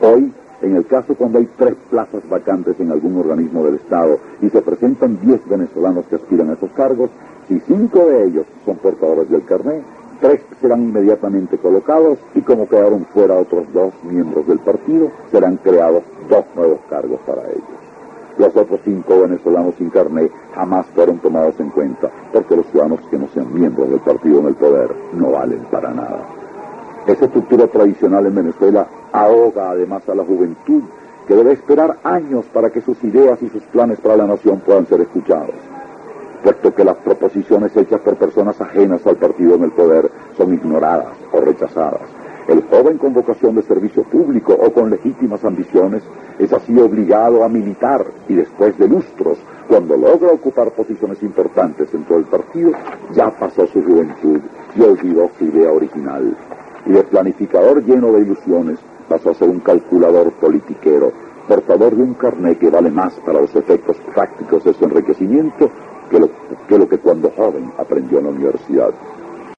Hoy, en el caso cuando hay tres plazas vacantes en algún organismo del Estado y se presentan diez venezolanos que aspiran a esos cargos, si cinco de ellos son portadores del carnet, tres serán inmediatamente colocados y como quedaron fuera otros dos miembros del partido, serán creados dos nuevos cargos para ellos. Los otros cinco venezolanos sin carnet jamás fueron tomados en cuenta, porque los ciudadanos que no sean miembros del partido en el poder no valen para nada. Esa estructura tradicional en Venezuela ahoga además a la juventud, que debe esperar años para que sus ideas y sus planes para la nación puedan ser escuchados, puesto que las proposiciones hechas por personas ajenas al partido en el poder son ignoradas o rechazadas. El joven con vocación de servicio público o con legítimas ambiciones es así obligado a militar y después de lustros, cuando logra ocupar posiciones importantes dentro del partido, ya pasó su juventud y olvidó su idea original. Y de planificador lleno de ilusiones pasó a ser un calculador politiquero, portador de un carnet que vale más para los efectos prácticos de su enriquecimiento que lo que, lo que cuando joven aprendió en la universidad.